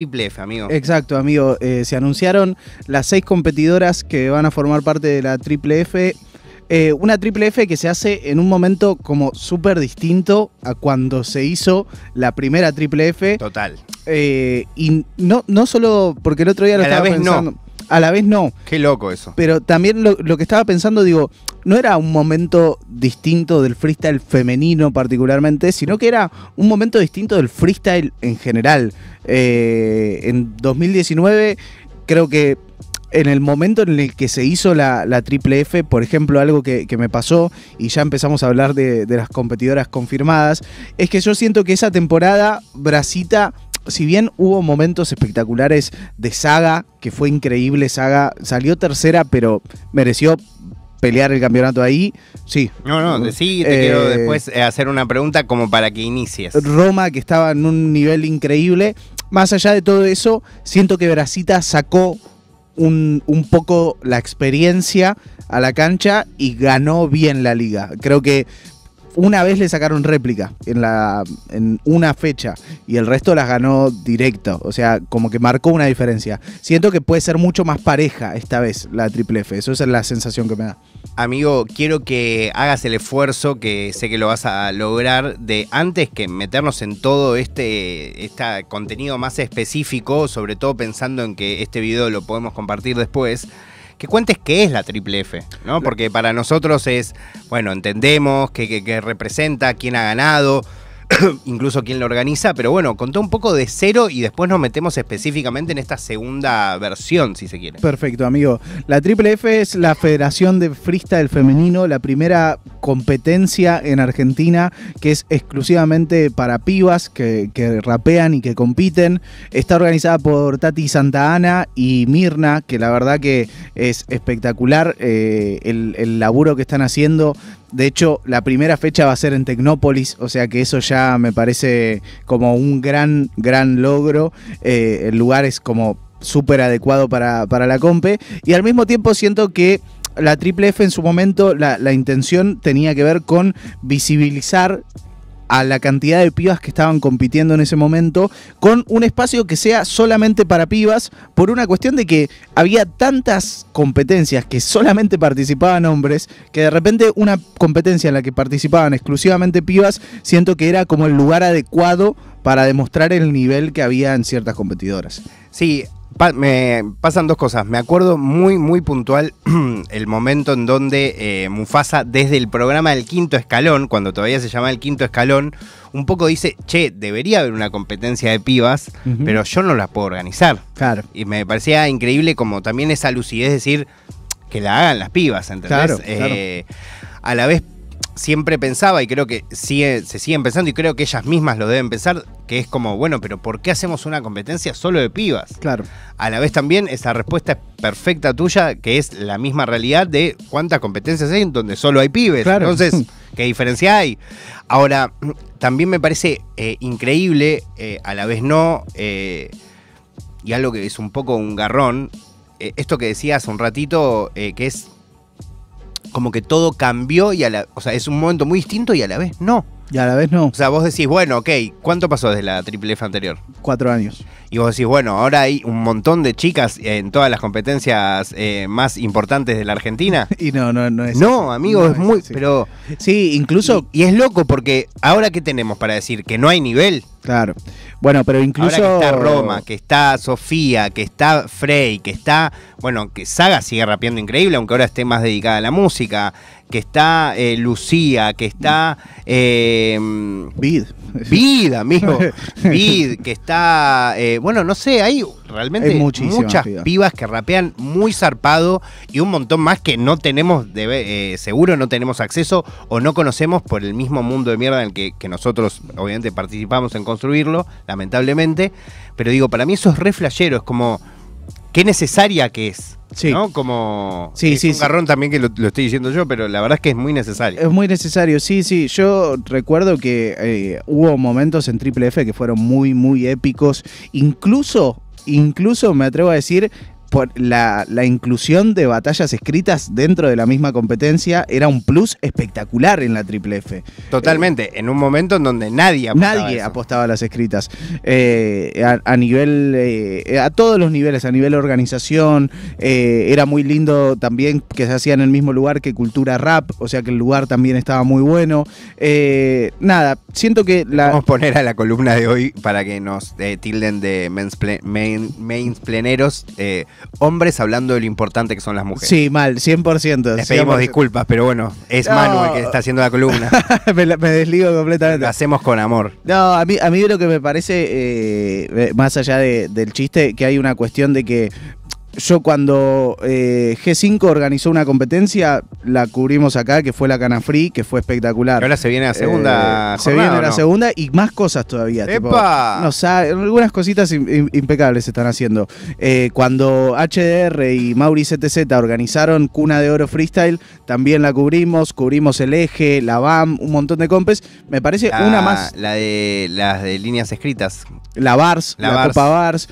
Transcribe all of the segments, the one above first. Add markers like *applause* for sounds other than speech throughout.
Triple F, amigo. Exacto, amigo. Eh, se anunciaron las seis competidoras que van a formar parte de la Triple F. Eh, una Triple F que se hace en un momento como súper distinto a cuando se hizo la primera Triple F. Total. Eh, y no, no solo porque el otro día lo A la estaba vez no. pensando. A la vez no. Qué loco eso. Pero también lo, lo que estaba pensando, digo, no era un momento distinto del freestyle femenino particularmente, sino que era un momento distinto del freestyle en general. Eh, en 2019 creo que en el momento en el que se hizo la, Triple F, por ejemplo, algo que, que me pasó, y ya empezamos a hablar de, de las competidoras confirmadas, es que yo siento que esa temporada, Brasita si bien hubo momentos espectaculares de Saga, que fue increíble, Saga salió tercera, pero mereció pelear el campeonato ahí, sí. No, no, sí, te Eh, quiero después eh, hacer una pregunta como para que inicies. Roma, que estaba en un nivel increíble. Más allá de todo eso, siento que Brasita sacó un, un poco la experiencia a la cancha y ganó bien la liga. Creo que una vez le sacaron réplica en, la, en una fecha y el resto las ganó directo. O sea, como que marcó una diferencia. Siento que puede ser mucho más pareja esta vez la Triple F. Eso es la sensación que me da. Amigo, quiero que hagas el esfuerzo, que sé que lo vas a lograr, de antes que meternos en todo este, este contenido más específico, sobre todo pensando en que este video lo podemos compartir después, que cuentes qué es la Triple F, ¿no? Porque para nosotros es, bueno, entendemos qué, qué- qué representa, quién ha ganado, *coughs* incluso quién lo organiza, pero bueno, contá un poco de cero y después nos metemos específicamente en esta segunda versión, si se quiere. Perfecto, amigo. La Triple F es la Federación de Freestyle Femenino, la primera competencia en Argentina que es exclusivamente para pibas que, rapean y que compiten. Está organizada por Tati Santa Ana y Mirna, que la verdad que es espectacular eh, el laburo que están haciendo. De hecho, la primera fecha va a ser en Tecnópolis, o sea que eso ya me parece como un gran, gran logro. Eh, el lugar es como súper adecuado para, para la compe. Y al mismo tiempo siento que la Triple F en su momento, la, la intención tenía que ver con visibilizar a la cantidad de pibas que estaban compitiendo en ese momento con un espacio que sea solamente para pibas por una cuestión de que había tantas competencias que solamente participaban hombres que de repente una competencia en la que participaban exclusivamente pibas siento que era como el lugar adecuado para demostrar el nivel que había en ciertas competidoras. Sí, pa- me pasan dos cosas. Me acuerdo muy, muy puntual *clears throat* el momento en donde eh, Mufasa, desde el programa del quinto escalón, cuando todavía se llamaba el quinto escalón, un poco dice, che, debería haber una competencia de pibas, pero yo no la puedo organizar. Claro. Y me parecía increíble como también esa lucidez, decir, que la hagan las pibas, ¿entendés? Claro, Eh, A la vez siempre pensaba, y creo que sigue, se siguen pensando, y creo que ellas mismas lo deben pensar, que es como, bueno, pero ¿por qué hacemos una competencia solo de pibas? Claro. A la vez también esa respuesta es perfecta tuya, que es la misma realidad de cuántas competencias hay en donde solo hay pibes. Claro. Entonces, *laughs* ¿qué diferencia hay? Ahora, también me parece eh, increíble, eh, a la vez no, eh, y algo que es un poco un garrón, eh, esto que decías un ratito, que es como que todo cambió y a la, o sea, es un momento muy distinto y a la vez no. Y a la vez no. O sea, vos decís, bueno, ok, ¿cuánto pasó desde la Triple F anterior? Cuatro años. Y vos decís, bueno, ahora hay un montón de chicas en todas las competencias eh, más importantes de la Argentina. *laughs* Y no, no, no es. No, amigo, No es muy. Pero. Sí, incluso. Y, y es loco porque ahora que tenemos para decir que no hay nivel. Claro. Bueno, pero incluso. Ahora que está Roma, que está Sofía, que está Frey, que está. Bueno, que Saga sigue rapeando increíble, aunque ahora esté más dedicada a la música. Que está eh, Lucía, que está. Eh, Vid. Vid, amigo. *laughs* Vid, que está. eh, bueno, no sé, hay realmente Hay muchas pibas. pibas que rapean muy zarpado y un montón más que no tenemos, de, eh, seguro no tenemos acceso o no conocemos por el mismo mundo de mierda en el que, que nosotros, obviamente, participamos en construirlo, lamentablemente. Pero digo, para mí eso es re flashero, es como. Qué necesaria que es. Sí. ¿No? Como. Sí, es sí, un sí. garrón también que lo, lo estoy diciendo yo, pero la verdad es que es muy necesario. Es muy necesario, sí, sí. Yo recuerdo que eh, hubo momentos en Triple F que fueron muy, muy épicos. Incluso, incluso me atrevo a decir, por la, la inclusión de batallas escritas dentro de la misma competencia era un plus espectacular en la Triple F. Totalmente, en un momento en donde nadie apostaba Nadie eso. apostaba a las escritas. Eh, a, a nivel, eh, a todos los niveles, a nivel organización, eh, era muy lindo también que se hacía en el mismo lugar que Cultura Rap, o sea que el lugar también estaba muy bueno. Eh, nada, siento que la... Vamos a poner a la columna de hoy para que nos eh, tilden de mansple- main- eh, hombres hablando de lo importante que son las mujeres. Sí, mal, 100%. Les pedimos 100%. disculpas, pero bueno, es No. Manu el que está haciendo la columna. *laughs* me, desligo completamente. Lo hacemos con amor. No, a mí, a mí lo que me parece, eh, más allá de- del chiste, que hay una cuestión de que yo cuando eh, G5 organizó una competencia, la cubrimos acá, que fue la Cana Free, que fue espectacular. Y ahora se viene la segunda Eh, se viene ¿o la segunda y más cosas todavía. tipo, ¡Epa! no sabe- algunas cositas im- im- impecables se están haciendo. Eh, cuando HDR y Mauri ZZ organizaron Cuna de Oro Freestyle, también la cubrimos, cubrimos el eje, la BAM, un montón de compes. Me parece La- una más La de las de líneas escritas. la Bars, La la, Bars. Copa Bars,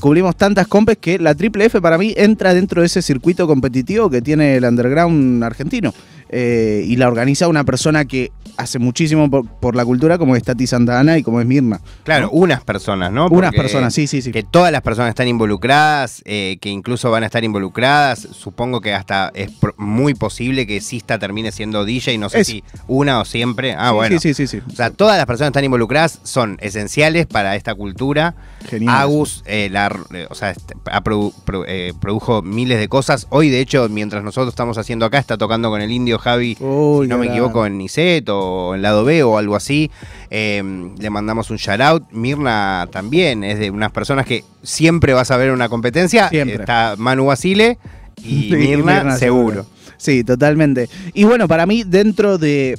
cubrimos tantas compes que la Triple F para mí entra dentro de ese circuito competitivo que tiene el underground argentino. Eh, y la organiza una persona que hace muchísimo por, por la cultura, como es Tati Santana y como es Mirna. Claro, unas personas, ¿no? Unas personas, sí, sí, sí. Que todas las personas están involucradas, eh, que incluso van a estar involucradas. Supongo que hasta es muy posible que Sista termine siendo DJ, no sé Es- si una o siempre. Ah, Sí, bueno. Sí, sí, sí. sí. O sea, todas las personas que están involucradas son esenciales para esta cultura. Genial. Agus, eh, la- o sea, este, produ- eh, produjo miles de cosas. Hoy, de hecho, mientras nosotros estamos haciendo acá, está tocando con el indio Javi, Uy, si no me gran. equivoco, en Niset o en Lado B o algo así. Eh, le mandamos un shout out. Mirna también es de unas personas que siempre vas a ver en una competencia. Siempre. Está Manu Basile y *laughs* Y Mirna, Mirna, seguro. Sí, totalmente. Y bueno, para mí, dentro de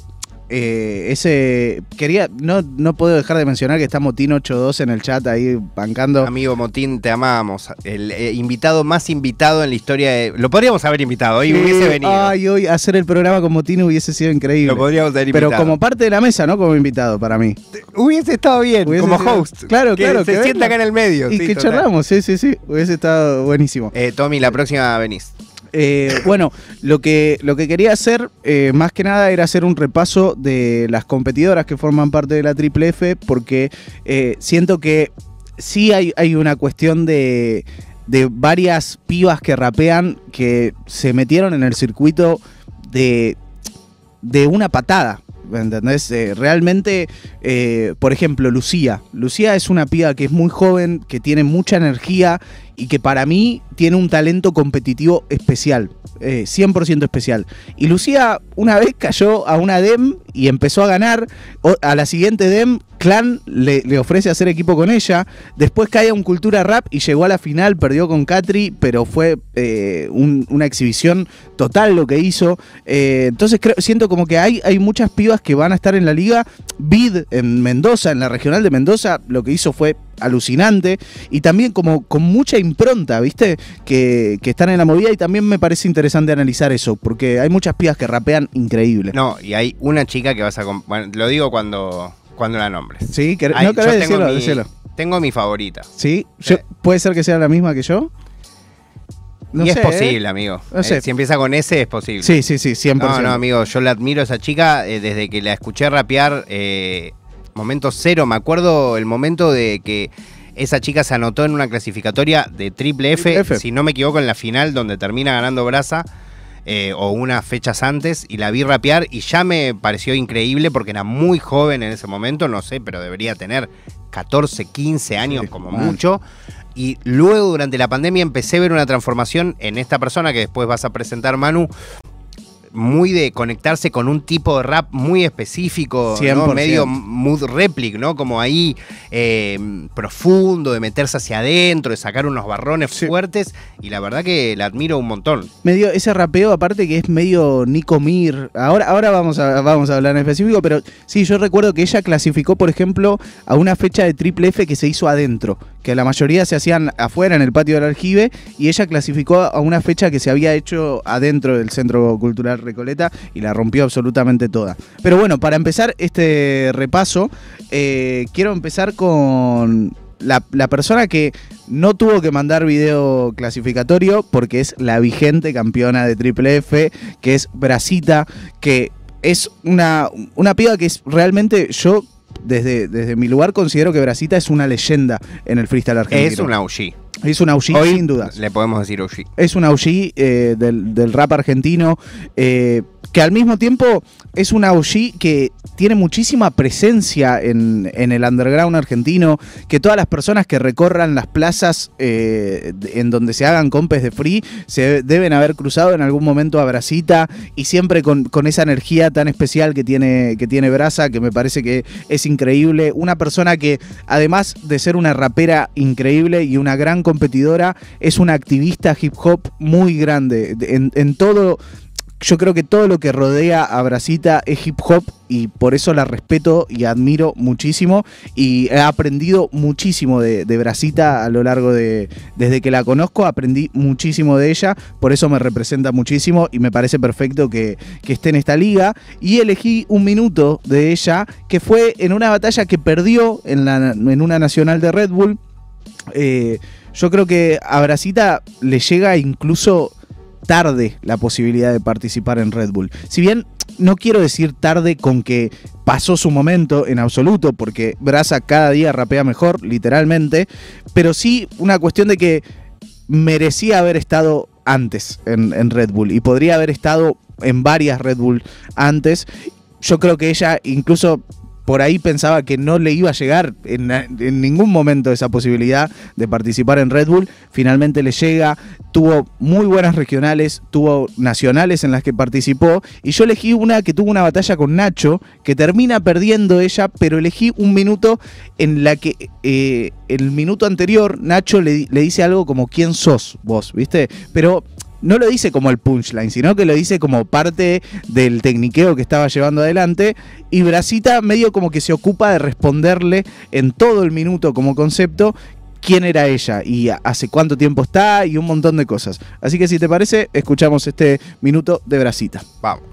eh, ese. Quería. No, no puedo dejar de mencionar que está Motín82 en el chat ahí bancando. Amigo Motín, te amamos. El eh, invitado más invitado en la historia de. Lo podríamos haber invitado, hoy hubiese venido. Ay, hoy hacer el programa con Motín hubiese sido increíble. Lo podríamos haber invitado. Pero como parte de la mesa, ¿no? Como invitado para mí. Hubiese estado bien, Hubiese como sido- host. Claro, que claro, Se que sienta acá en el medio. Y sí, que total. charlamos, sí, sí, sí. Hubiese estado buenísimo. Eh, Tommy, la próxima venís. Eh, bueno, lo que, lo que quería hacer, eh, más que nada, era hacer un repaso de las competidoras que forman parte de la Triple F, porque eh, siento que sí hay, hay una cuestión de, de varias pibas que rapean que se metieron en el circuito de, de una patada. ¿Me ¿Entendés? Eh, realmente, eh, por ejemplo, Lucía. Lucía es una piba que es muy joven, que tiene mucha energía y que para mí tiene un talento competitivo especial, eh, 100% especial. Y Lucía una vez cayó a una DEM y empezó a ganar. A la siguiente DEM, Clan le, ofrece hacer equipo con ella. Después cae a un Cultura Rap y llegó a la final, perdió con Catri, pero fue eh, un- una exhibición total lo que hizo. Eh, entonces siento como que hay, hay muchas pibas que van a estar en la liga. Bid en Mendoza, en la regional de Mendoza, lo que hizo fue alucinante y también como con mucha impronta, ¿viste? Que, que están en la movida y también me parece interesante analizar eso, porque hay muchas pibas que rapean increíble. No, y hay una chica que vas a. Bueno, lo digo cuando, cuando la nombres. ¿Sí? ¿Quer- Hay- ¿No querés yo tengo decirlo? mi- Decilo. Tengo mi favorita. ¿Sí? Yo-. ¿Puede ser que sea la misma que yo? No y sé, es ¿eh? posible, amigo. No sé. Eh, si empieza con ese, es posible. Sí, sí, sí, 100%. No, no, amigo, yo la admiro a esa chica eh, desde que la escuché rapear, eh, momento cero. Me acuerdo el momento de que esa chica se anotó en una clasificatoria de triple F, Triple F. si no me equivoco, en la final donde termina ganando Brasa. Eh, o unas fechas antes y la vi rapear y ya me pareció increíble porque era muy joven en ese momento, no sé, pero debería tener 14, 15 años Sí, como mucho. Y luego durante la pandemia empecé a ver una transformación en esta persona que después vas a presentar, Manu, muy de conectarse con un tipo de rap muy específico, ¿no? 100%. medio mood replic, ¿no? Como ahí eh, profundo, de meterse hacia adentro, de sacar unos barrones Sí. fuertes, y la verdad que la admiro un montón. medio ese rapeo aparte que es medio Nico Mir. Ahora, ahora vamos, a, vamos a hablar en específico, pero sí, yo recuerdo que ella clasificó, por ejemplo, a una fecha de triple F que se hizo adentro, que la mayoría se hacían afuera en el patio del aljibe, y ella clasificó a una fecha que se había hecho adentro del Centro Cultural Recoleta y la rompió absolutamente toda. Pero bueno, para empezar este repaso, eh, quiero empezar con la, persona que No tuvo que mandar video clasificatorio porque es la vigente campeona de Triple F, que es Brasita, que es una, una piba que es realmente yo desde, desde mi lugar considero que Brasita es una leyenda en el freestyle argentino. Es una OG. Es una OG Hoy sin dudas. Le podemos decir OG. Es una OG eh, del, del rap argentino. eh, que al mismo tiempo es una OG que tiene muchísima presencia en, en el underground argentino, que todas las personas que recorran las plazas eh, en donde se hagan compes de free se deben haber cruzado en algún momento a Brasita y siempre con, con esa energía tan especial que tiene, que tiene Brasa, que me parece que es increíble. Una persona que además de ser una rapera increíble y una gran competidora, es una activista hip hop muy grande. En, todo yo creo que todo lo que rodea a Brasita es hip hop y por eso la respeto y admiro muchísimo y he aprendido muchísimo de, de Brasita a lo largo de desde que la conozco aprendí muchísimo de ella por eso me representa muchísimo y me parece perfecto que, esté en esta liga y elegí un minuto de ella que fue en una batalla que perdió en una nacional de Red Bull eh, yo creo que a Brasita le llega incluso tarde la posibilidad de participar en Red Bull. Si bien no quiero decir tarde con que pasó su momento en absoluto, porque Brasa cada día rapea mejor, literalmente, pero sí una cuestión de que merecía haber estado antes en, en Red Bull y podría haber estado en varias Red Bull antes. Yo creo que ella incluso por ahí pensaba que no le iba a llegar en, ningún momento esa posibilidad de participar en Red Bull. Finalmente le llega, tuvo muy buenas regionales, tuvo nacionales en las que participó. Y yo elegí una que tuvo una batalla con Nacho, que termina perdiendo ella, pero elegí un minuto en la que eh, el minuto anterior Nacho le, le dice algo como ¿quién sos vos? ¿Viste? Pero no lo dice como el punchline, sino que lo dice como parte del tecniqueo que estaba llevando adelante. Y Brasita medio como que se ocupa de responderle en todo el minuto como concepto quién era ella y hace cuánto tiempo está y un montón de cosas. Así que si te parece, escuchamos este minuto de Brasita. Vamos.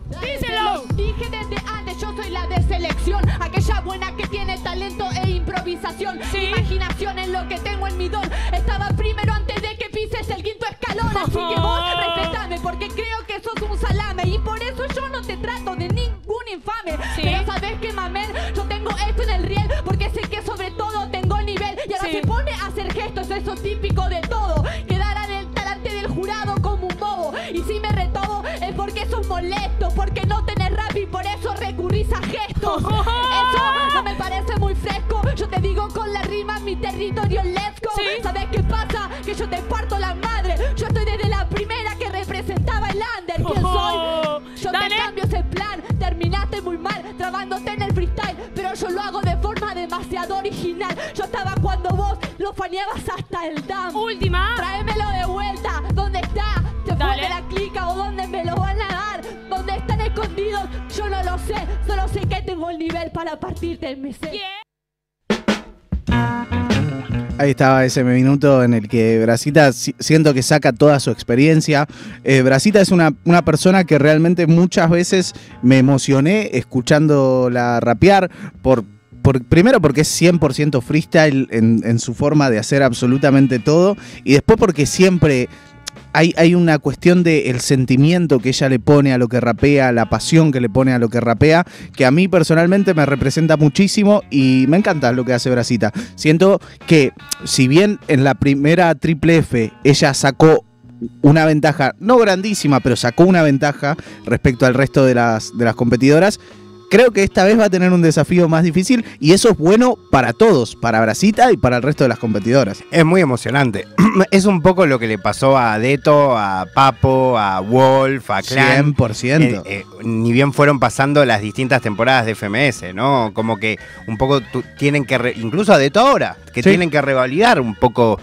Pises el quinto escalón. Así que vos *laughs* respetame porque creo que sos un salame. Y por eso yo no te trato de ningún infame. Pero sabes que mamen, yo tengo esto en el riel. Porque sé que sobre todo tengo nivel. Y ahora se pone a hacer gestos, eso típico de todo. Quedar en el talante del jurado. Y si me retobo es porque sos molesto. Porque no tenés rap y por eso recurrís a gestos. *laughs* Eso no me parece muy fresco. Yo te digo con la rima mi territorio let's go. ¿Sabes qué pasa? Que yo te parto la madre. Yo estoy desde la primera que representaba el under. ¿Quién soy? Yo te cambio ese plan. Terminaste muy mal, trabándote en el freestyle. Pero yo lo hago de forma demasiado original. Yo estaba cuando vos lo faneabas hasta el dam. Última. No lo sé. Solo sé que tengo el nivel para partirte el MC. Ahí estaba ese minuto en el que Brasita si- siento que saca toda su experiencia. Eh, Brasita es una, una persona que realmente muchas veces me emocioné escuchándola rapear por... por- primero porque es 100% freestyle en su forma de hacer absolutamente todo y después porque siempre hay, una cuestión del el sentimiento que ella le pone a lo que rapea, la pasión que le pone a lo que rapea, que a mí personalmente me representa muchísimo y me encanta lo que hace Brasita. Siento que si bien en la primera triple F ella sacó una ventaja, no grandísima, pero sacó una ventaja respecto al resto de las, de las competidoras. Creo que esta vez va a tener un desafío más difícil y eso es bueno para todos, para Brasita y para el resto de las competidoras. Es muy emocionante. *clears throat* es un poco lo que le pasó a Deto, a Papo, a Wolf, a Clan. 100%. Eh, eh, ni bien fueron pasando las distintas temporadas de FMS, ¿no? Como que un poco tienen que, re- incluso a Deto ahora, que Sí. tienen que revalidar un poco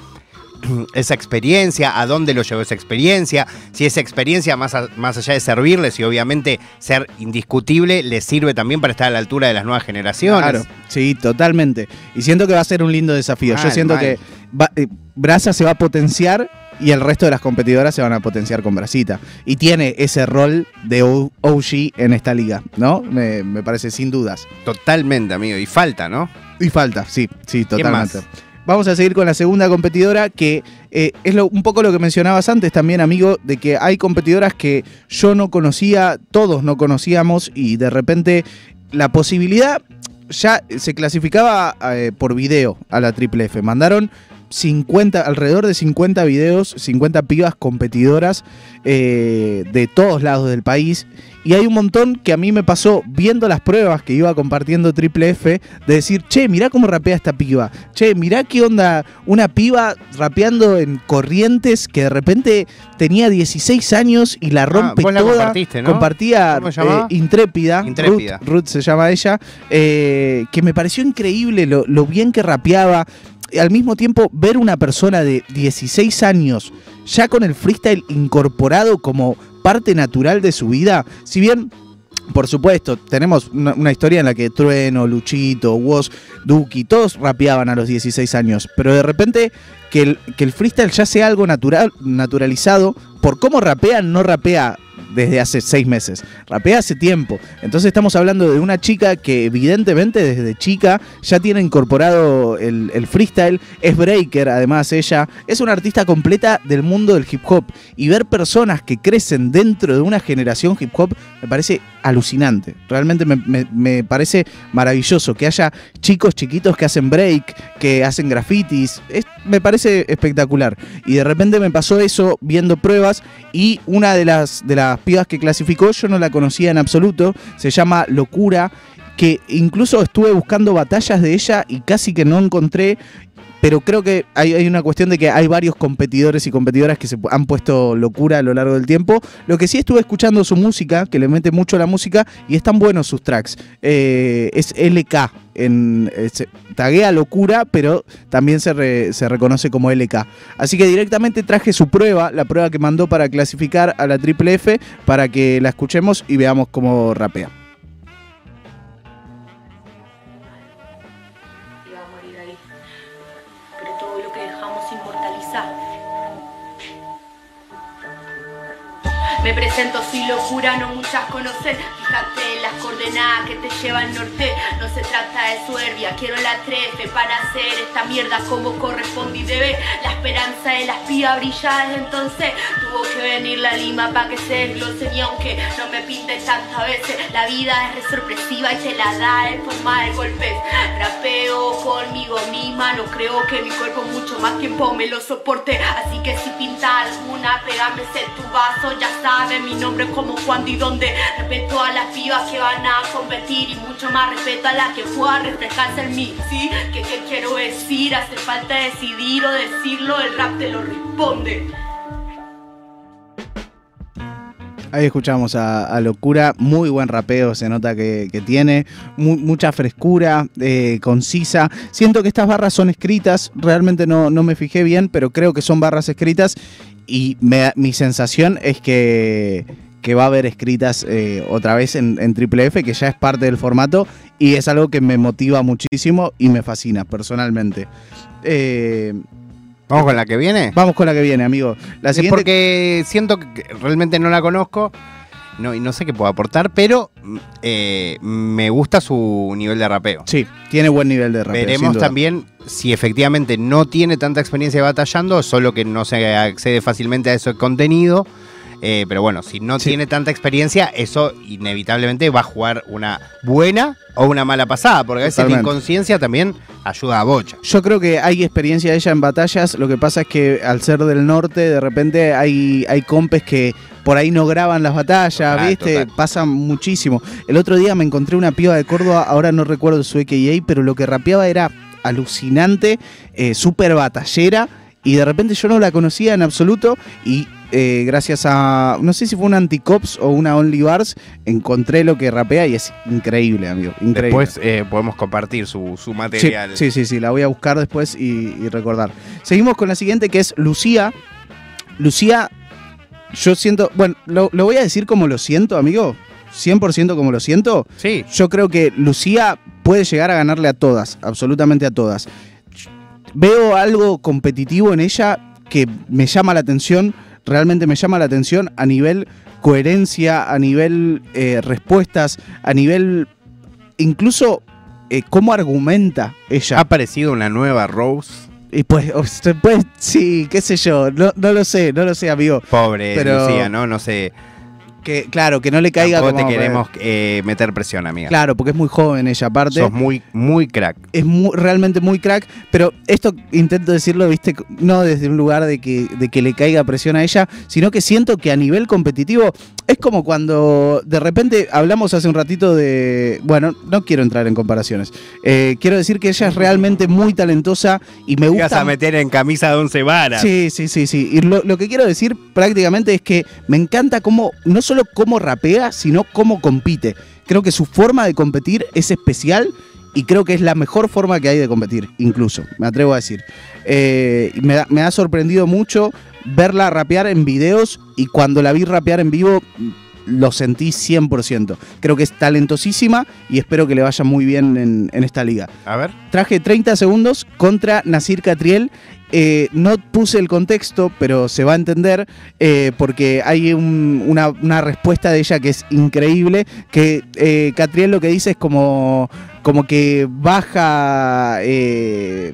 *clears throat* esa experiencia, a dónde lo llevó esa experiencia, si esa experiencia, más, a- más allá de servirles y obviamente ser indiscutible, les sirve también para estar a la altura de las nuevas generaciones. Claro, sí, totalmente. Y siento que va a ser un lindo desafío. Yo siento mal. que va- eh, Brasa se va a potenciar y el resto de las competidoras se van a potenciar con Brasita. Y tiene ese rol de OG en esta liga, ¿no? Me, me parece sin dudas. Totalmente, amigo. Y falta, ¿no? Y falta, sí, sí, ¿Quién más? Vamos a seguir con la segunda competidora, que eh, es lo- un poco lo que mencionabas antes también, amigo, de que hay competidoras que yo no conocía, todos no conocíamos, y de repente la posibilidad ya se clasificaba eh, por video a la Triple F. Mandaron 50, alrededor de 50 videos, 50 pibas competidoras eh, de todos lados del país. Y hay un montón que a mí me pasó viendo las pruebas que iba compartiendo Triple F, de decir, che, mirá cómo rapea esta piba. Che, mirá qué onda una piba rapeando en corrientes que de repente tenía 16 años y la rompe vos la toda. ¿no? Compartía eh, Intrépida. Intrépida. Ruth, Ruth se llama ella. eh, que me pareció increíble lo, lo bien que rapeaba. Al mismo tiempo, ver una persona de 16 años ya con el freestyle incorporado como parte natural de su vida, si bien por supuesto, tenemos una, historia en la que Trueno, Luchito, Woz, Duki, todos rapeaban a los 16 años, pero de repente que el, que el freestyle ya sea algo natural, naturalizado, por cómo rapean, no rapea desde hace seis meses, rapea hace tiempo. Entonces estamos hablando de una chica que evidentemente desde chica ya tiene incorporado el, freestyle, es breaker además ella, es una artista completa del mundo del hip hop y ver personas que crecen dentro de una generación hip hop me parece alucinante. Realmente me, parece maravilloso que haya chicos chiquitos que hacen break, que hacen grafitis. Me parece espectacular. Y de repente me pasó eso viendo pruebas y una de las, de las pibas que clasificó yo no la conocía en absoluto. Se llama Locura. Que incluso estuve buscando batallas de ella y casi que no encontré pero creo que hay, hay una cuestión de que hay varios competidores y competidoras que se han puesto locura a lo largo del tiempo. Lo que sí estuve escuchando su música, que le mete mucho la música, y están buenos sus tracks. Eh, es LK, en, eh, taguea locura, pero también se, re- se reconoce como LK. Así que directamente traje su prueba, la prueba que mandó para clasificar a la Triple F, para que la escuchemos y veamos cómo rapea. Me presento, soy locura, no muchas conocen. Fíjate en las coordenadas que te lleva al norte. No se trata de soberbia, quiero la trefe para hacer esta mierda como corresponde y debe. La esperanza de las pibas brilla desde entonces. Tuvo que venir la lima para que se desglosen y aunque no me pinte tantas veces, la vida es re sorpresiva y te la da en forma de golpes. Rapeo conmigo misma, no creo que mi cuerpo mucho más tiempo me lo soporte. Así que si pinta alguna, pégame ese tu vaso, ya sabes mi nombre como cuándo y dónde. Respeto a las pibas que van a competir y mucho más respeto a las que puedan reflejarse en mí. Sí, que qué quiero decir, hace falta decidir o decirlo, el rap te lo responde. Ahí escuchamos a, Locura, muy buen rapeo se nota que, tiene, mu- mucha frescura, eh, concisa. Siento que estas barras son escritas, realmente no, no me fijé bien, pero creo que son barras escritas. Y mi sensación es que, que va a haber escritas eh, otra vez en, en Triple F, que ya es parte del formato. Y es algo que me motiva muchísimo y me fascina personalmente. Eh, ¿Vamos con la que viene? vamos con la que viene, amigo. La siguiente porque siento que realmente no la conozco no, y no sé qué puedo aportar, pero eh, me gusta su nivel de rapeo. Sí, tiene buen nivel de rapeo. Veremos también si efectivamente no tiene tanta experiencia batallando, solo que no se accede fácilmente a ese contenido. Eh, pero bueno, si no Sí. tiene tanta experiencia, eso inevitablemente va a jugar una buena o una mala pasada, porque a veces la inconsciencia también ayuda a bocha. Yo creo que hay experiencia de ella en batallas. Lo que pasa es que al ser del norte, de repente hay, hay compes que por ahí no graban las batallas, ¿viste? total. Pasa muchísimo. El otro día me encontré una piba de Córdoba, ahora no recuerdo su EKA, pero lo que rapeaba era alucinante, eh, súper batallera. Y de repente yo no la conocía en absoluto y eh, gracias a, no sé si fue una Anticops o una Only Bars, encontré lo que rapea y es increíble, amigo. Increíble. Después eh, podemos compartir su, su Sí, material. Sí, sí, sí, la voy a buscar después y, y recordar. Seguimos con la siguiente que es Lucía. Lucía, yo siento, bueno, lo, lo voy a decir como lo siento, amigo. 100% como lo siento. Sí, Yo creo que Lucía puede llegar a ganarle a todas, absolutamente a todas. Veo algo competitivo en ella que me llama la atención, realmente me llama la atención a nivel coherencia, a nivel eh, respuestas, a nivel incluso eh, cómo argumenta ha ella. aparecido una nueva Rose. Y pues, pues, sí, qué sé yo, no, no lo sé, no lo sé, amigo. Pobre Pero- Lucía, ¿no? No sé. Que, claro, que no le caiga Tampoco como- te queremos eh, meter presión, amiga. Claro, porque es muy joven ella, aparte. Sos muy, muy crack. es mu- realmente muy crack, pero esto intento decirlo, viste, no desde un lugar de que, de que le caiga presión a ella, sino que siento que a nivel competitivo es como cuando de repente hablamos hace un ratito de, bueno, no quiero entrar en comparaciones, Eh, quiero decir que ella es realmente muy talentosa y me Te vas gusta... a meter en camisa de once varas. Sí, sí, sí, sí. Y lo, lo que quiero decir prácticamente es que me encanta cómo, no solo cómo rapea, sino cómo compite. Creo que su forma de competir es especial y creo que es la mejor forma que hay de competir, incluso, me atrevo a decir. Eh, me, me ha sorprendido mucho verla rapear en videos y cuando la vi rapear en vivo lo sentí 100%. Creo que es talentosísima y espero que le vaya muy bien en- en esta liga A ver. traje 30 segundos contra Nasir Catriel. Eh, no puse el contexto, pero se va a entender eh, porque hay un- una, una respuesta de ella que es increíble, que eh, Catriel lo que dice es como, como que baja... eh,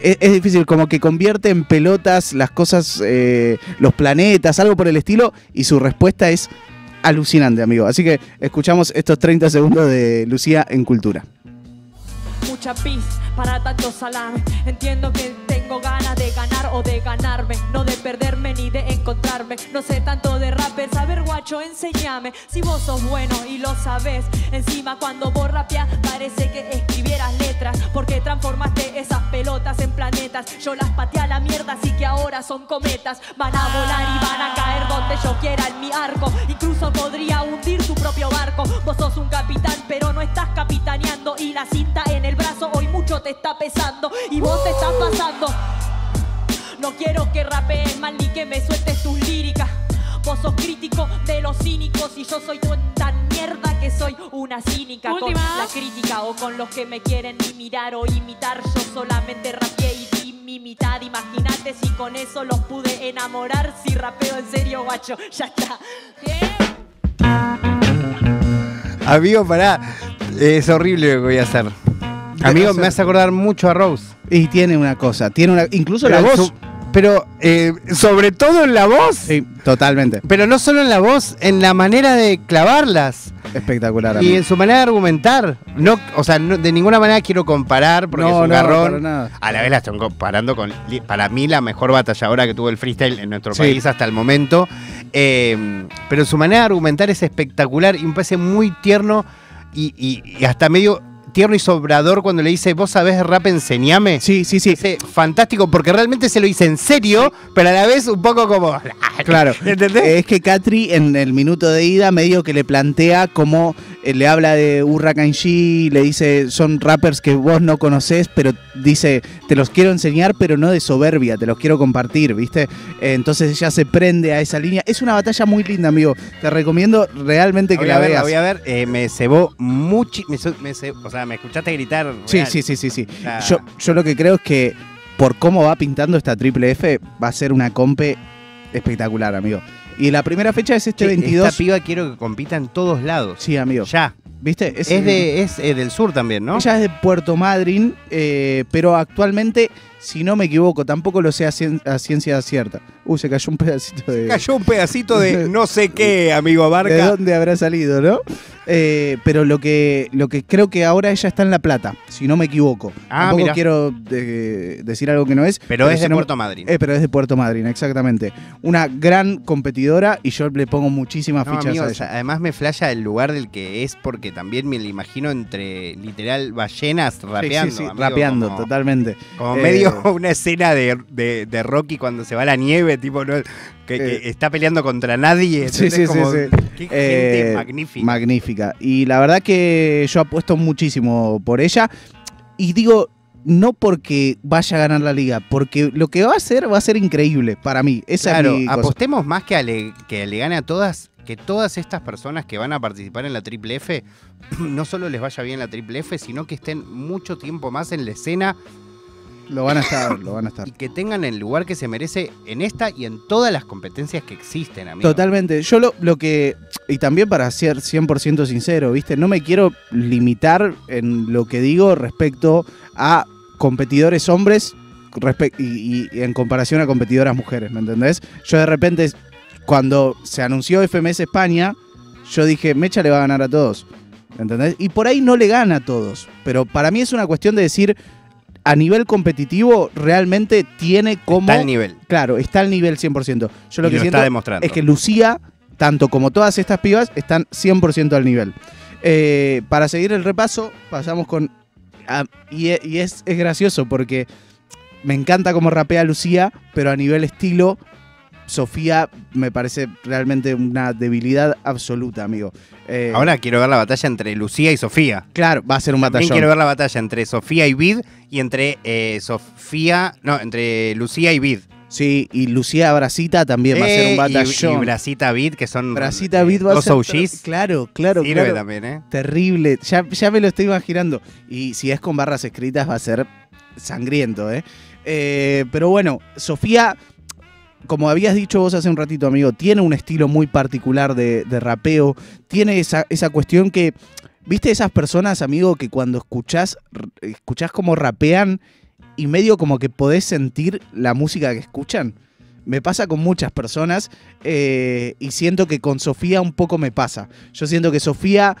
es, es difícil, como que convierte en pelotas las cosas, eh, los planetas, algo por el estilo, y su respuesta es alucinante, amigo. Así que escuchamos estos 30 segundos de Lucía en Cultura. Mucha pis para tanto salame. Entiendo que tengo ganas de ganar o de ganarme, no de perderme ni de encontrarme. No sé tanto de rappers, a ver guacho, enséñame. Si vos sos bueno y lo sabes, encima cuando vos rapeás parece que escribieras letras, porque transformaste esas pelotas en planetas. Yo las pateé a la mierda, así que ahora son cometas. Van a volar y van a caer donde yo quiera en mi arco. Incluso podría hundir tu propio barco. Vos sos un capitán, pero no estás capitaneando. Y la cinta en el brazo hoy mucho te está pesando. Y vos te estás pasando. No quiero que rapees mal ni que me sueltes tus líricas. Vos sos crítico de los cínicos y yo soy tan mierda que soy una cínica con la crítica o con los que me quieren ni mirar o imitar. Yo solamente rapeé y di mi mitad. Imagínate si con eso los pude enamorar. Si rapeo en serio, guacho, ya está. Amigo, pará. Es horrible lo que voy a hacer. *laughs* Amigo, me hace acordar mucho a Rose. Y tiene una cosa, tiene una. Incluso la voz. su- pero eh, sobre todo en la voz. Sí, totalmente. Pero no solo en la voz, en la manera de clavarlas Espectacular. y amigo. en su manera de argumentar. No, o sea, no- de ninguna manera quiero comparar porque No, es un no, garrón. nada. A la vez la estoy comparando con, para mí, la mejor batalladora que tuvo el freestyle en nuestro Sí. país hasta el momento. Eh, pero su manera de argumentar es espectacular y me parece muy tierno y, y- y hasta medio tierno y sobrador cuando le dice, vos sabés rap, enseñame. Sí, sí, sí. Fantástico porque realmente se lo dice en serio, pero a la vez un poco como... *laughs* Claro. ¿Entendés? Es que Katri en el minuto de ida medio que le plantea como eh, le habla de Urra Kanji, le dice son rappers que vos no conocés, pero dice te los quiero enseñar, pero no de soberbia, te los quiero compartir, ¿viste? Eh, entonces ella se prende a esa línea. Es una batalla muy linda, amigo. Te recomiendo realmente que voy la a ver, veas. voy a ver. Eh, me cebó mucho. Me, o sea, me escuchaste gritar. Sí, real. sí, sí, sí, sí. Yo, yo lo que creo es que por cómo va pintando esta triple F, va a ser una compe espectacular, amigo. Y la primera fecha es este Che, 22. Esta piba quiero que compita en todos lados. Sí, amigo. Ya. ¿Viste? Es, de, es eh, del sur también, ¿no? Ella es de Puerto Madryn, eh, pero actualmente, si no me equivoco, tampoco lo sé a, cien- a ciencia cierta. Uy, se cayó un pedacito de. Cayó un pedacito de *laughs* no sé qué, amigo ¿De Barca. dónde habrá salido, no? Eh, pero lo que, lo que creo que ahora ella está en La Plata, si no me equivoco. Ah, Tampoco mirá. quiero de- decir algo que no es. Pero es de no- Puerto Madryn. Eh, pero es de Puerto Madryn, exactamente. Una gran competidora y yo le pongo muchísimas No, fichas a ella. además me flasha el lugar del que es porque también me lo imagino entre literal ballenas Sí, rapeando. sí, sí, amigo, rapeando, como- totalmente. Como Eh, medio *laughs* una escena de, de- de Rocky cuando se va a la nieve, tipo, ¿no? que, que Eh. está peleando contra nadie. Sí, sí, sí, Como, sí. Qué Eh, gente magnífica. Magnífica. Y la verdad que yo apuesto muchísimo por ella. Y digo, no porque vaya a ganar la liga, porque lo que va a hacer va a ser increíble para mí. Esa claro, es mi cosa. apostemos más que, que le gane a todas, que todas estas personas que van a participar en la Triple F, *clears throat* no solo les vaya bien la Triple F, sino que estén mucho tiempo más en la escena Lo van a estar, lo van a estar. y que tengan el lugar que se merece en esta y en todas las competencias que existen, amigo. Totalmente. Yo lo, lo que. Y también para ser 100% sincero, ¿viste? No me quiero limitar en lo que digo respecto a competidores hombres y, y en comparación a competidoras mujeres, ¿me entendés? Yo de repente, cuando se anunció FMS España, yo dije, Mecha le va a ganar a todos, ¿me entendés? Y por ahí no le gana a todos, pero para mí es una cuestión de decir, a nivel competitivo, realmente tiene como... Está al nivel. Claro, está al nivel 100%. Yo lo y que lo siento está demostrando. es que Lucía, tanto como todas estas pibas, están 100% al nivel. Eh, para seguir el repaso, pasamos con... ah, y e- y es, es gracioso porque me encanta cómo rapea Lucía, pero a nivel estilo, Sofía me parece realmente una debilidad absoluta, amigo. Eh, Ahora quiero ver la batalla entre Lucía y Sofía. claro, va a ser un También batallón. quiero ver la batalla entre Sofía y Vid y entre eh, Sofía. No, entre Lucía y Vid. Sí, y Lucía Brasita también va a ser Eh, un y- batallón. Y, Brasita Vid, que son. Brasita eh, Beat va a ser... Claro, claro, Sirve claro. también, ¿eh? Terrible, ya, ya me lo estoy imaginando. Y si es con barras escritas va a ser sangriento, ¿eh? Eh, pero bueno, Sofía, como habías dicho vos hace un ratito, amigo, tiene un estilo muy particular de, de rapeo, tiene esa, esa cuestión que, viste esas personas, amigo, que cuando escuchás, escuchás como rapean y medio como que podés sentir la música que escuchan. Me pasa con muchas personas eh, y siento que con Sofía un poco me pasa. Yo siento que Sofía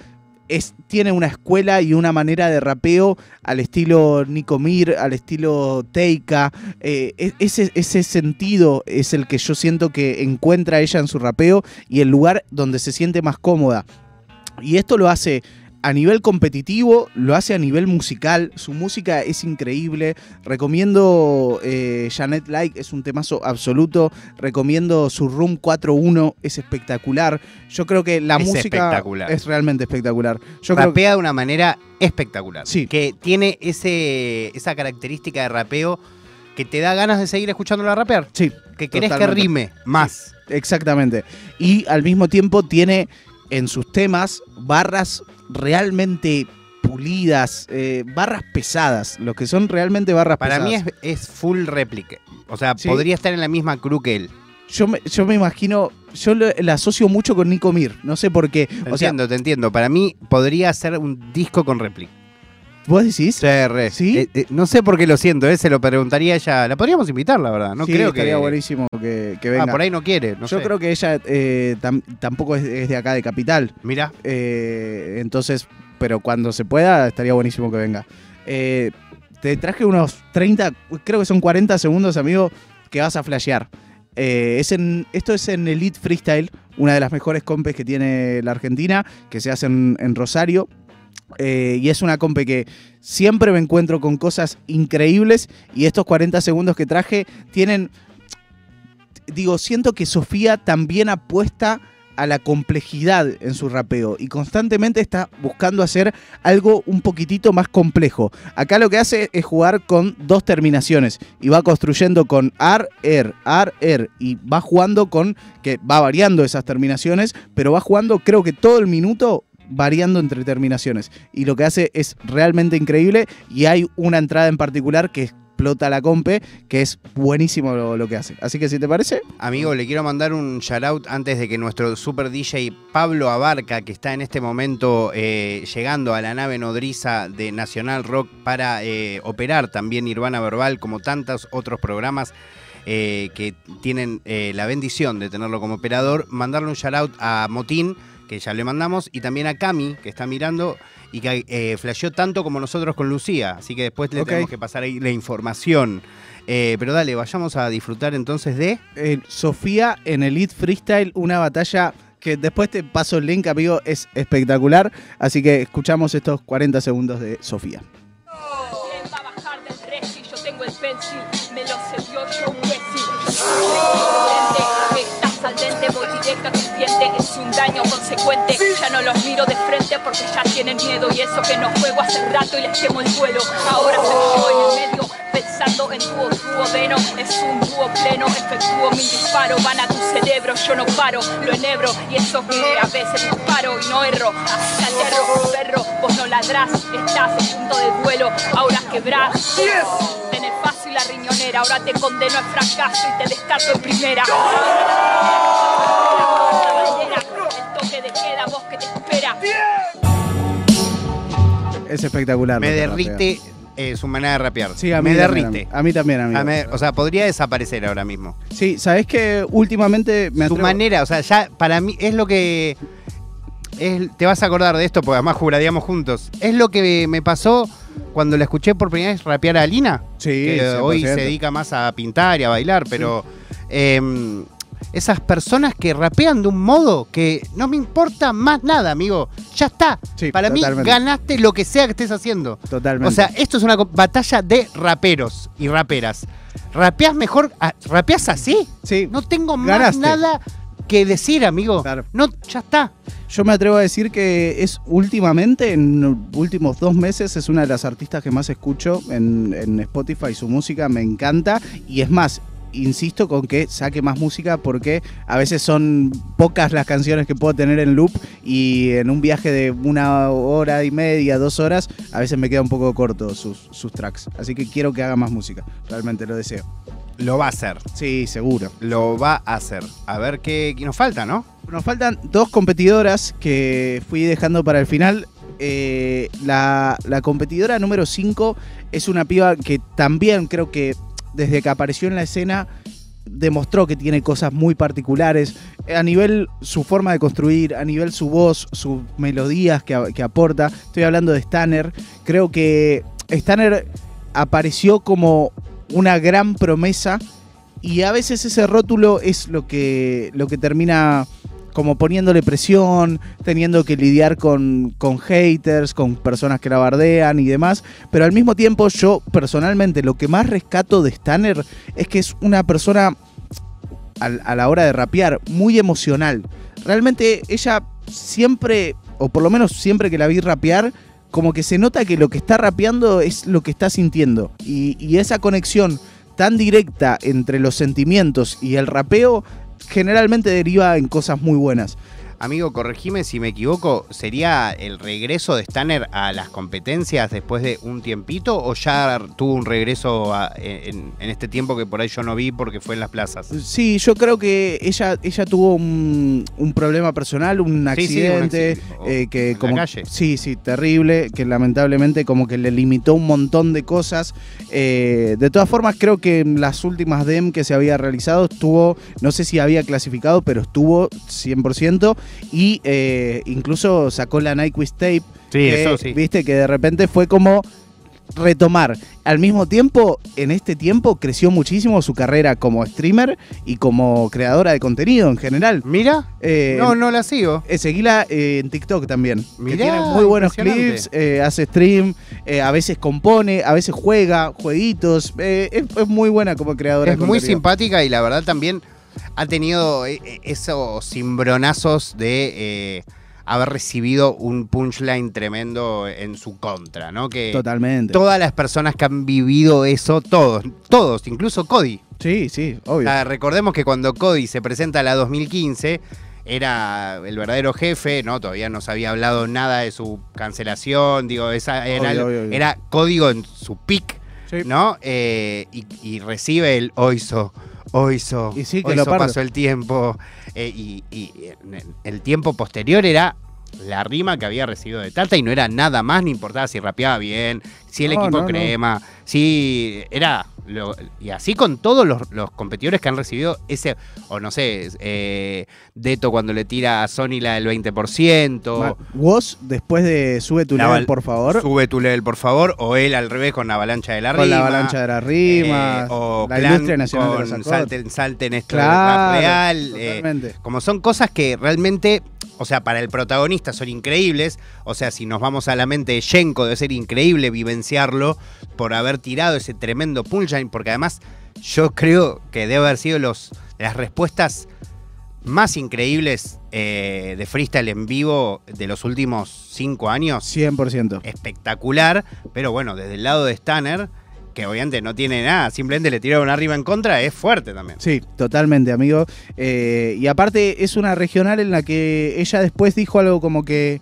es, tiene una escuela y una manera de rapeo al estilo Nico Mir, al estilo Teika. eh, e- ese, ese sentido es el que yo siento que encuentra ella en su rapeo y el lugar donde se siente más cómoda. Y esto lo hace a nivel competitivo, lo hace a nivel musical. Su música es increíble. Recomiendo eh, Janet Like, es un temazo absoluto. Recomiendo su Room 4.1, es espectacular. Yo creo que la Es música espectacular. es realmente espectacular. Yo creo que rapea de una manera espectacular. Sí. Que tiene ese, esa característica de rapeo que te da ganas de seguir escuchándola rapear. sí, Que querés que rime más. exactamente. Y al mismo tiempo tiene en sus temas barras realmente pulidas, eh, barras pesadas, lo que son realmente barras Para pesadas. mí es, es full réplica. O sea, Sí. podría estar en la misma crew que él. Yo me, yo me imagino, yo la asocio mucho con Nico Mir, no sé por qué. Te O sea, entiendo, te entiendo. Para mí podría ser un disco con réplica. ¿Vos decís? Sí, re. ¿Sí? Eh, eh, no sé por qué lo siento, eh, se lo preguntaría ella. La podríamos invitar, la verdad. No Sí, creo que. estaría buenísimo que, que venga. Ah, por ahí no quiere. No yo sé. creo que ella eh, tam- tampoco es, es de acá de Capital. Mira, Eh, entonces, pero cuando se pueda, estaría buenísimo que venga. Te traje unos 30, creo que son 40 segundos, amigo, que vas a flashear. Eh, es en, esto es en Elite Freestyle, una de las mejores compes que tiene la Argentina, que se hace en, en Rosario. Eh, y es una compe que siempre me encuentro con cosas increíbles y estos 40 segundos que traje tienen, digo, siento que Sofía también apuesta a la complejidad en su rapeo y constantemente está buscando hacer algo un poquitito más complejo. Acá lo que hace es jugar con dos terminaciones y va construyendo con ar, er, ar, er y va jugando con, que va variando esas terminaciones, pero va jugando creo que todo el minuto variando entre terminaciones. Y lo que hace es realmente increíble y hay una entrada en particular que explota la compe, que es buenísimo lo, que hace. Así que si te parece, amigo, le quiero mandar un shout out antes de que nuestro super DJ Pablo Abarca, que está en este momento eh, llegando a la nave nodriza de Nacional Rock para eh, operar también Nirvana Verbal, como tantos otros programas. eh, que tienen la bendición de tenerlo como operador, mandarle un shout out a Motín, que ya le mandamos, y también a Cami, que está mirando y que eh, flasheó tanto como nosotros con Lucía. Así que después le tenemos que pasar ahí la información. Eh, pero dale, vayamos a disfrutar entonces de. eh, Sofía en Elite Freestyle, una batalla que después te paso el link, amigo, es espectacular. Así que escuchamos estos 40 segundos de Sofía. ¿Quién un daño consecuente. Ya no los miro de frente porque ya tienen miedo y eso que no juego hace rato y les quemo el vuelo. Ahora soy yo en el medio, pensando en tu duodeno. Es un dúo pleno, efectúo mi disparo. Van a tu cerebro, yo no paro, lo enhebro y eso que a veces disparo y no erro. Hasta el perro, perro, vos no ladrás, estás en punto de duelo, ahora quebrás. Tenés fácil la riñonera, ahora te condeno al fracaso y te descarto en primera. El toque de queda, vos que te espera. Es espectacular. Me lo que rapea. derrite eh, su manera de rapear. Sí, a mí me también, derrite. A mí también, amigo. A me- o sea, podría desaparecer ahora mismo. Sí, sabes que últimamente me Su atrevo- manera, o sea, ya para mí es lo que. es- te vas a acordar de esto, porque además juraríamos juntos. Es lo que me pasó cuando la escuché por primera vez rapear a Alina. Sí, que 100%. hoy se dedica más a pintar y a bailar, pero. em, esas personas que rapean de un modo que no me importa más nada, amigo. Ya está. Sí, Para mí ganaste lo que sea que estés haciendo. Totalmente. O sea, esto es una batalla de raperos y raperas. ¿Rapeás mejor? ah, ¿Rapeás así? sí, No tengo más nada que decir, amigo. Claro. No, ya está. yo me atrevo a decir que es últimamente, en los últimos dos meses, es una de las artistas que más escucho en, en Spotify. Su música me encanta. Y es más, insisto con que saque más música porque a veces son pocas las canciones que puedo tener en loop y en un viaje de una hora y media, dos horas, a veces me queda un poco corto sus, sus tracks. Así que quiero que haga más música. Realmente lo deseo. Lo va a hacer. Sí, seguro. Lo va a hacer. A ver qué, qué nos falta, ¿no? Nos faltan dos competidoras que fui dejando para el final. Eh, la, la competidora número 5 es una piba que también creo que desde que apareció en la escena demostró que tiene cosas muy particulares a nivel su forma de construir, a nivel su voz, sus melodías que, que aporta. Estoy hablando de Stanner. Creo que Stanner apareció como una gran promesa y a veces ese rótulo es lo que, lo que termina como poniéndole presión, teniendo que lidiar con, con haters, con personas que la bardean y demás. Pero al mismo tiempo yo personalmente lo que más rescato de Stanner es que es una persona a la hora de rapear muy emocional. Realmente ella siempre, o por lo menos siempre que la vi rapear, como que se nota que lo que está rapeando es lo que está sintiendo. Y, y esa conexión tan directa entre los sentimientos y el rapeo generalmente deriva en cosas muy buenas. Amigo, corregime si me equivoco, ¿sería el regreso de Stanner a las competencias después de un tiempito o ya tuvo un regreso a- en, en este tiempo que por ahí yo no vi porque fue en las plazas? Sí, yo creo que ella, ella tuvo un, un problema personal, un Sí, sí, un accidente, accidente. O- eh, que en la como calle. sí, sí, terrible, que lamentablemente como que le limitó un montón de cosas. Eh, de todas formas, creo que en las últimas DEM que se había realizado estuvo, no sé si había clasificado, pero estuvo 100% y eh, incluso sacó la Nyquist Tape. Sí, que, eso sí. Viste que de repente fue como retomar. Al mismo tiempo, en este tiempo creció muchísimo su carrera como streamer y como creadora de contenido en general. Mira, Eh, no, no la sigo. eh, seguila eh, en TikTok también. que Mirá, tiene muy buenos clips, hace stream, a veces compone, a veces juega, jueguitos. es, es muy buena como creadora Es de muy contenido. simpática y la verdad también ha tenido eh, eh, esos cimbronazos de eh, haber recibido un punchline tremendo en su contra, ¿no? Que Totalmente. todas las personas que han vivido eso, todos, todos, incluso Cody. Sí, sí, O obvio. sea, recordemos que cuando Cody se presenta a la 2015, era el verdadero jefe, ¿no? Todavía no se había hablado nada de su cancelación, digo, esa era, Obvio, obvio, obvio. era código en su pick, Sí. ¿no? Eh, y, y recibe el oiso, Y sí, que oiso lo pasó el tiempo. eh, y, y el tiempo posterior era la rima que había recibido de Tata y no era nada más, ni importaba si rapeaba bien, si el No, equipo no, no. crema, si era... lo- y así con todos los, los competidores que han recibido ese, o no sé, eh, Deto cuando le tira a Sony la del 20%, Ma- Vos, después de Sube tu La level, por favor, sube tu level por favor, o él al revés con la avalancha de la con rima. la avalancha de las rimas, eh, o la Clan industria nacional de con los salten, salten esto Claro, real. eh, como son cosas que realmente, o sea, para el protagonista son increíbles. O sea, si nos vamos a la mente de Yenko, debe ser increíble vivenciarlo por haber tirado ese tremendo porque además yo creo que debe haber sido los, las respuestas más increíbles eh, de freestyle en vivo de los últimos cinco años. 100%. Espectacular, pero bueno, desde el lado de Stanner, que obviamente no tiene nada, simplemente le tiraron arriba en contra, es fuerte también. Sí, totalmente, amigo. Eh, y aparte es una regional en la que ella después dijo algo como que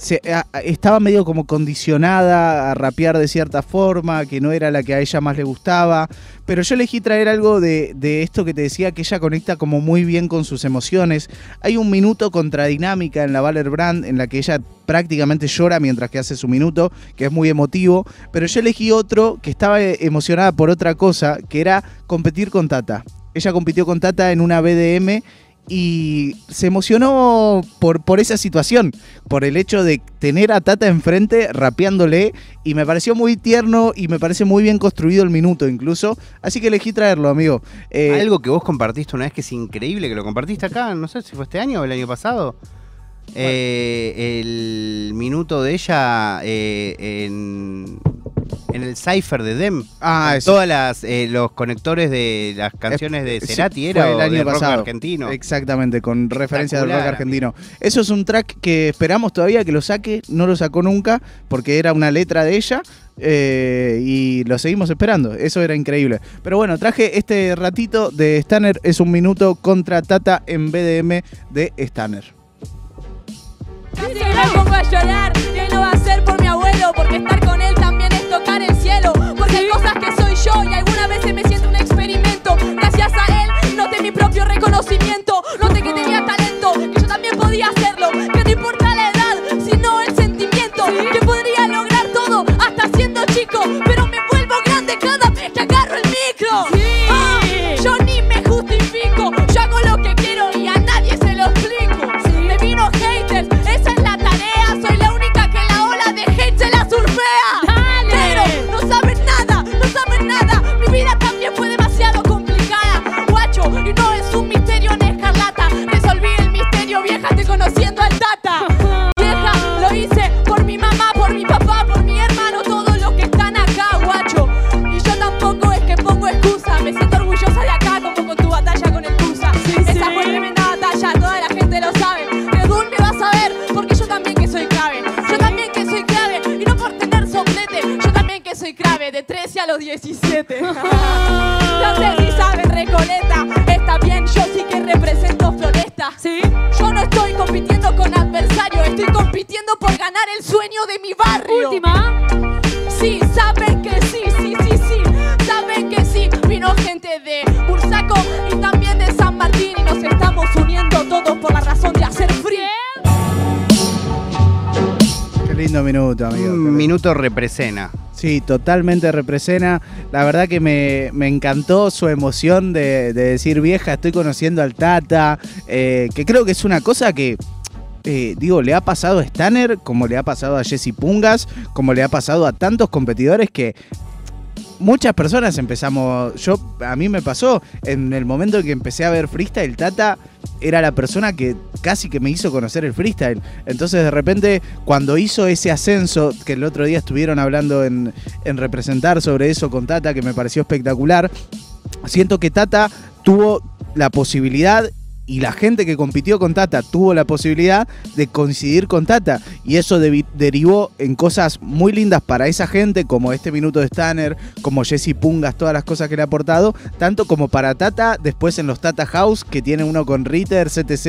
se- estaba medio como condicionada a rapear de cierta forma, que no era la que a ella más le gustaba. Pero yo elegí traer algo de, de esto que te decía, que ella conecta como muy bien con sus emociones. Hay un minuto contradinámica en la Valer Brand en la que ella prácticamente llora mientras que hace su minuto, que es muy emotivo. Pero yo elegí otro que estaba eh, emocionada por otra cosa, que era competir con Tata. Ella compitió con Tata en una BDM y se emocionó por, por esa situación, por el hecho de tener a Tata enfrente rapeándole y me pareció muy tierno y me parece muy bien construido el minuto incluso, así que elegí traerlo, amigo. Eh, Algo que vos compartiste una vez que es increíble, que lo compartiste acá, no sé si fue este año o el año pasado. Eh, el minuto de ella eh, en, en el cipher de Dem. Ah, eso. todas las eh, los conectores de las canciones de Sí, Cerati fue era el año del rock pasado. argentino. Exactamente, con referencia del rock argentino. Eso es un track que esperamos todavía que lo saque, no lo sacó nunca, porque era una letra de ella. eh, y lo seguimos esperando, eso era increíble. Pero bueno, traje este ratito de Stanner, es un minuto contra Tata en BDM de Stanner. Casi me pongo a llorar, no va a ser por mi abuelo, porque estar con él propio reconocimiento, noté que tenía talento, que yo también podía hacerlo, que no importa la edad, sino el sentimiento, que podría lograr todo hasta siendo chico, pero me vuelvo grande cada vez que agarro el micro. Soy de 13 a los 17. no sé si saben, Recoleta. Está bien, yo sí que represento Floresta. ¿Sí? Yo no estoy compitiendo con adversarios, estoy compitiendo por ganar el sueño de mi barrio. Última. Sí, saben que sí, sí, sí, sí. Saben que sí. Vino gente de Bursaco y también de San Martín y nos estamos uniendo todos por la razón de hacer free. Qué lindo minuto, amigo. Un minuto represena. Sí, totalmente represena. La verdad que me, me encantó su emoción de, de decir, vieja, estoy conociendo al Tata, eh, que creo que es una cosa que, eh, digo, le ha pasado a Stanner, como le ha pasado a Jesse Pungas, como le ha pasado a tantos competidores que muchas personas empezamos, yo a mí me pasó, en el momento en que empecé a ver freestyle, Tata era la persona que casi que me hizo conocer el freestyle. Entonces de repente cuando hizo ese ascenso, que el otro día estuvieron hablando en, en representar sobre eso con Tata, que me pareció espectacular, siento que Tata tuvo la posibilidad y la gente que compitió con Tata tuvo la posibilidad de coincidir con Tata. Y eso derivó en cosas muy lindas para esa gente, como este minuto de Stanner, como Jesse Pungas, todas las cosas que le ha aportado, tanto como para Tata, después en los Tata House, que tiene uno con Ritter, CTZ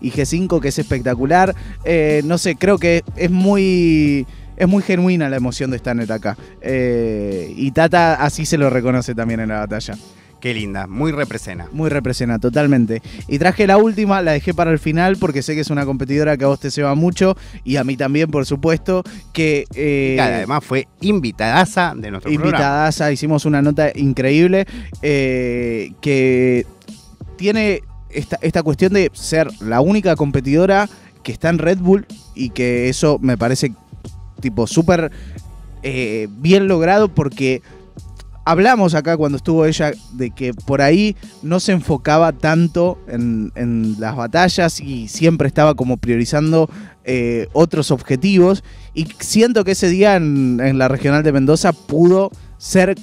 y G5, que es espectacular. Eh, no sé, creo que es muy... Es muy genuina la emoción de Stanner acá. Eh, y Tata así se lo reconoce también en la batalla. Qué linda, muy represena. Muy representa, totalmente. Y traje la última, la dejé para el final porque sé que es una competidora que a vos te se va mucho y a mí también, por supuesto, que... eh, Que además fue invitadaza de nuestro programa. invitadaza, hicimos una nota increíble eh, que tiene esta, esta cuestión de ser la única competidora que está en Red Bull y que eso me parece tipo súper eh, bien logrado porque hablamos acá cuando estuvo ella de que por ahí no se enfocaba tanto en, las batallas y siempre estaba como priorizando eh, otros objetivos y siento que ese día en, en la regional de Mendoza pudo ser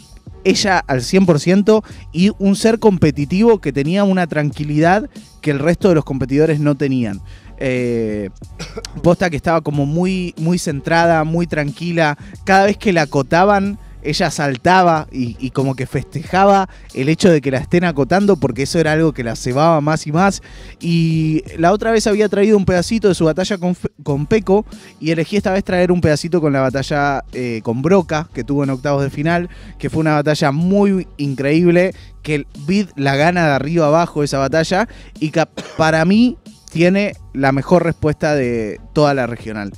ella al 100% y un ser competitivo que tenía una tranquilidad que el resto de los competidores no tenían. Eh, *coughs* posta que estaba como muy, muy centrada, muy tranquila. Cada vez que la acotaban, ella saltaba y, como que festejaba el hecho de que la estén acotando porque eso era algo que la cebaba más y más. Y la otra vez había traído un pedacito de su batalla con Peco y elegí esta vez traer un pedacito con la batalla eh, con Broca que tuvo en octavos de final, que fue una batalla muy increíble, que el Bid la gana de arriba abajo esa batalla y que para mí tiene la mejor respuesta de toda la regional.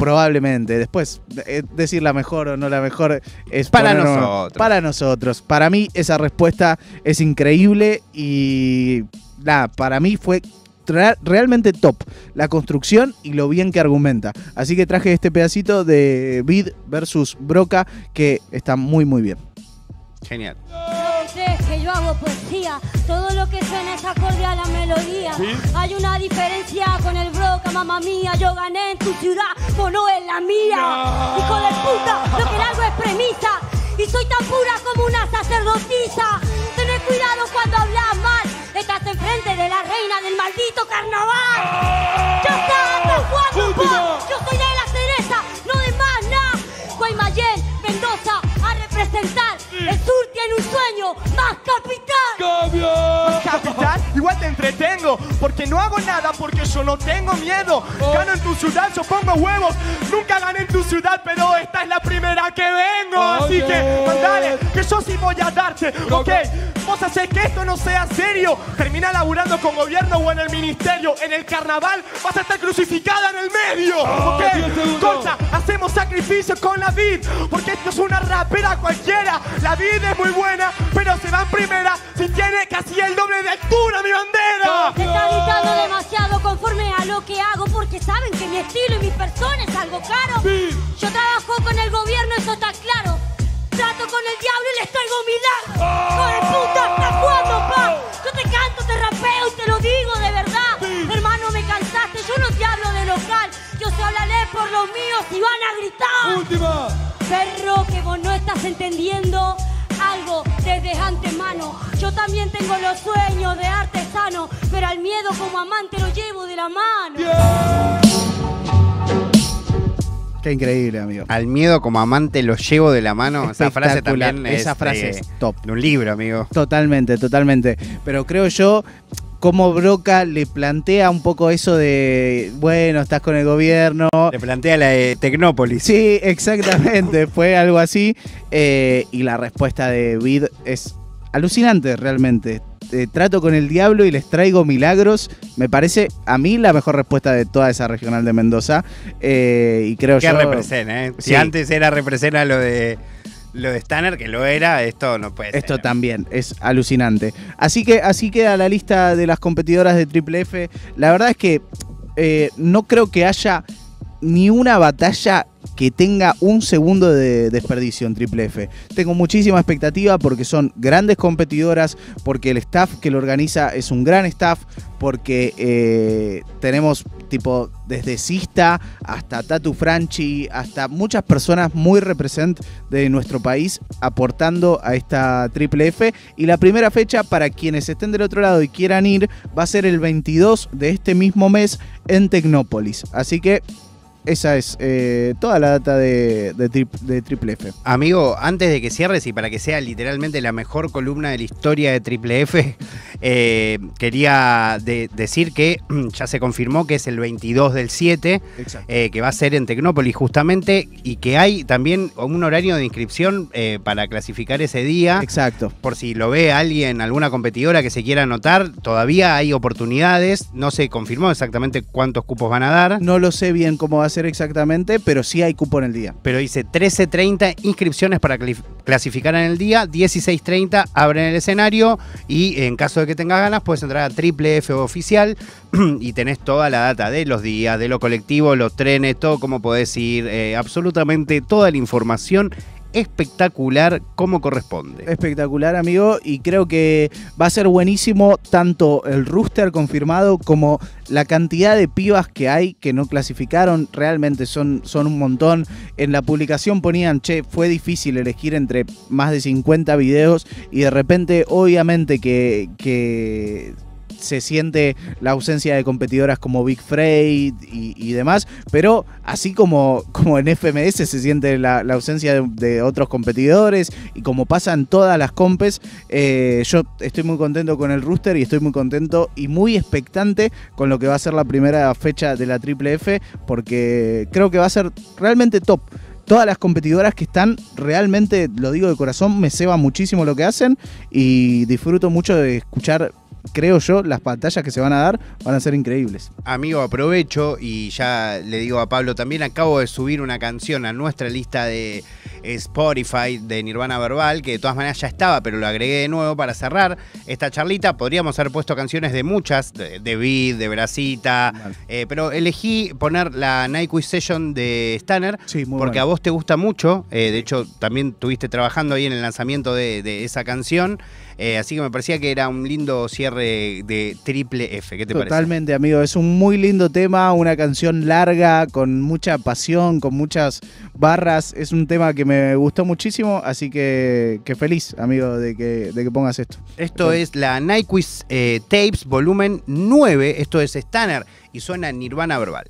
Probablemente. Después, eh, decir la mejor o no la mejor es Para nosotros. Para nosotros. Para mí, esa respuesta es increíble y nada, para mí fue realmente top la construcción y lo bien que argumenta. Así que traje este pedacito de Bid versus Broca que está muy, muy bien. Genial. Yo hago poesía, todo lo que suena es acorde a la melodía. Hay una diferencia con el broca, mamá mía. Yo gané en tu ciudad, vos no en la mía. Hijo de puta, lo que largo es premisa. Y soy tan pura como una sacerdotisa. Tened cuidado cuando hablas mal. Estás enfrente de la reina del maldito carnaval. ¡Ya está! ¡Estás jugando! Yo soy de la a representar. El sur tiene un sueño, más capital. Capital, igual te entretengo, porque no hago nada, porque yo no tengo miedo. Gano en tu ciudad, yo pongo huevos. Nunca gané en tu ciudad, pero esta es la primera que vengo. Así que, mandale, que yo sí voy a darte. Ok, vos haces que esto no sea serio. Termina laburando con gobierno o en el ministerio. En el carnaval vas a estar crucificada en el medio. Ok, Concha, hacemos sacrificio con la vid, porque esto es una rapera cualquiera. La vid es muy buena, pero se va en primera si tiene casi el doble de altura mi bandera. Se está gritando demasiado conforme a lo que hago porque saben que mi estilo y mi persona es algo caro. Yo trabajo con el gobierno, eso está claro. Trato con el diablo y les traigo milagros. ¡Hijo de puta, está jugando, pa! Yo te canto, te rapeo y te lo digo de verdad. Hermano, me cansaste, yo no te hablo de local. Yo se hablaré por los míos y van a gritar. Última. Perro, que vos no estás entendiendo algo desde antemano. Yo también tengo los sueños de artesano, pero al miedo como amante lo llevo de la mano. Qué increíble, amigo. Al miedo como amante lo llevo de la mano. Esa frase también es Esa frase de- es top. de un libro, amigo. Totalmente, totalmente. Pero creo yo, como Broca le plantea un poco eso de, bueno, estás con el gobierno. Le plantea la de Tecnópolis. Sí, exactamente, *laughs* fue algo así. eh, y la respuesta de Vid es alucinante realmente. Eh, trato con el diablo y les traigo milagros. Me parece a mí la mejor respuesta de toda esa regional de Mendoza. eh, y creo Que yo... representa, ¿eh? Si Sí. antes era representa lo de lo de Stanner, que lo era, esto no puede Esto ser. también es alucinante. Así que así queda la lista de las competidoras de Triple F. La verdad es que eh, no creo que haya ni una batalla que tenga un segundo de desperdicio en Triple F. Tengo muchísima expectativa porque son grandes competidoras, porque el staff que lo organiza es un gran staff, porque eh, tenemos tipo desde Sista hasta Tatu Franchi, hasta muchas personas muy represent de nuestro país aportando a esta Triple F. Y la primera fecha para quienes estén del otro lado y quieran ir va a ser el 22 de este mismo mes en Tecnópolis. Así que esa es eh, toda la data de, de, Tri- de Triple F. Amigo, antes de que cierres y para que sea literalmente la mejor columna de la historia de Triple F, *laughs* eh, quería de- decir que *clears throat* ya se confirmó que es el 22 del 7, Exacto. eh, que va a ser en Tecnópolis justamente, y que hay también un horario de inscripción para clasificar ese día. Exacto. Por si lo ve alguien, alguna competidora que se quiera anotar, todavía hay oportunidades. No se confirmó exactamente cuántos cupos van a dar. No lo sé bien cómo va a ser exactamente, pero sí hay cupo en el día. Pero dice 13.30 inscripciones para clasificar en el día, 16.30 abren el escenario y en caso de que tengas ganas puedes entrar a Triple F oficial *clears throat* y tenés toda la data de los días, de lo colectivo, los trenes, todo cómo podés ir, eh, absolutamente toda la información espectacular como corresponde. Espectacular, amigo. Y creo que va a ser buenísimo tanto el rooster confirmado como la cantidad de pibas que hay que no clasificaron. Realmente son, son un montón. En la publicación ponían, che, fue difícil elegir entre más de 50 videos. Y de repente, obviamente, que. que se siente la ausencia de competidoras como Big Freight y, demás, pero así como, como en FMS se siente la, la ausencia de, otros competidores y como pasa en todas las compes, eh, yo estoy muy contento con el rooster y estoy muy contento y muy expectante con lo que va a ser la primera fecha de la Triple F, porque creo que va a ser realmente top. Todas las competidoras que están, realmente, lo digo de corazón, me ceba muchísimo lo que hacen y disfruto mucho de escuchar, creo yo, las pantallas que se van a dar van a ser increíbles. Amigo, aprovecho y ya le digo a Pablo también, acabo de subir una canción a nuestra lista de Spotify de Nirvana Verbal, que de todas maneras ya estaba, pero lo agregué de nuevo para cerrar esta charlita. Podríamos haber puesto canciones de muchas, de, de Beat, de Brasita, eh, pero elegí poner la Quiz Session de Stanner, Sí, porque bueno. a vos te gusta mucho. eh, de hecho, también estuviste trabajando ahí en el lanzamiento de, de esa canción. Eh, así que me parecía que era un lindo cierre de Triple F. ¿Qué te parece? Totalmente, amigo. Es un muy lindo tema, una canción larga, con mucha pasión, con muchas barras. Es un tema que me gustó muchísimo, así que, que feliz, amigo, de que, de que pongas esto. Esto es la Quiz eh, Tapes volumen 9. Esto es Stanner y suena Nirvana Verbal.